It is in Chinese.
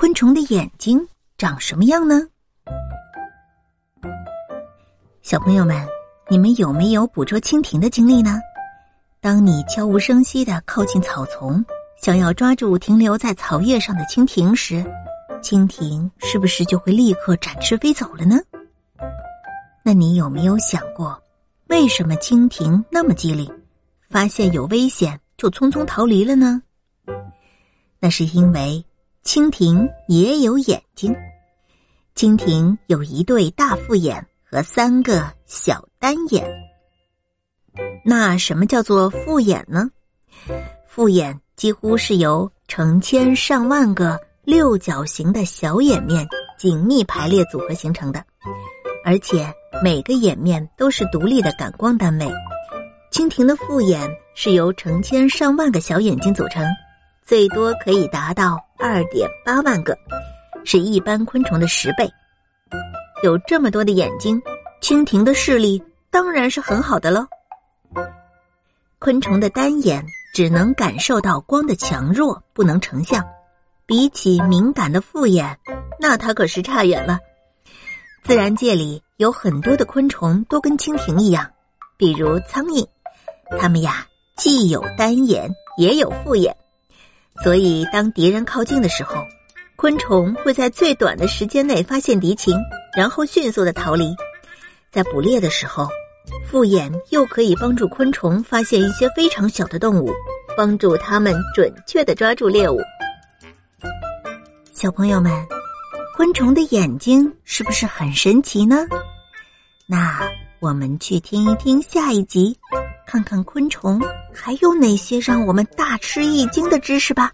昆虫的眼睛长什么样呢？小朋友们，你们有没有捕捉蜻蜓的经历呢？当你悄无声息的靠近草丛，想要抓住停留在草叶上的蜻蜓时，蜻蜓是不是就会立刻展翅飞走了呢？那你有没有想过，为什么蜻蜓那么机灵，发现有危险就匆匆逃离了呢？那是因为。蜻蜓也有眼睛，蜻蜓有一对大复眼和三个小单眼。那什么叫做复眼呢？复眼几乎是由成千上万个六角形的小眼面紧密排列组合形成的，而且每个眼面都是独立的感光单位。蜻蜓的复眼是由成千上万个小眼睛组成。最多可以达到二点八万个，是一般昆虫的十倍。有这么多的眼睛，蜻蜓的视力当然是很好的喽。昆虫的单眼只能感受到光的强弱，不能成像。比起敏感的复眼，那它可是差远了。自然界里有很多的昆虫都跟蜻蜓一样，比如苍蝇，它们呀既有单眼，也有复眼。所以，当敌人靠近的时候，昆虫会在最短的时间内发现敌情，然后迅速的逃离。在捕猎的时候，复眼又可以帮助昆虫发现一些非常小的动物，帮助它们准确的抓住猎物。小朋友们，昆虫的眼睛是不是很神奇呢？那我们去听一听下一集。看看昆虫还有哪些让我们大吃一惊的知识吧。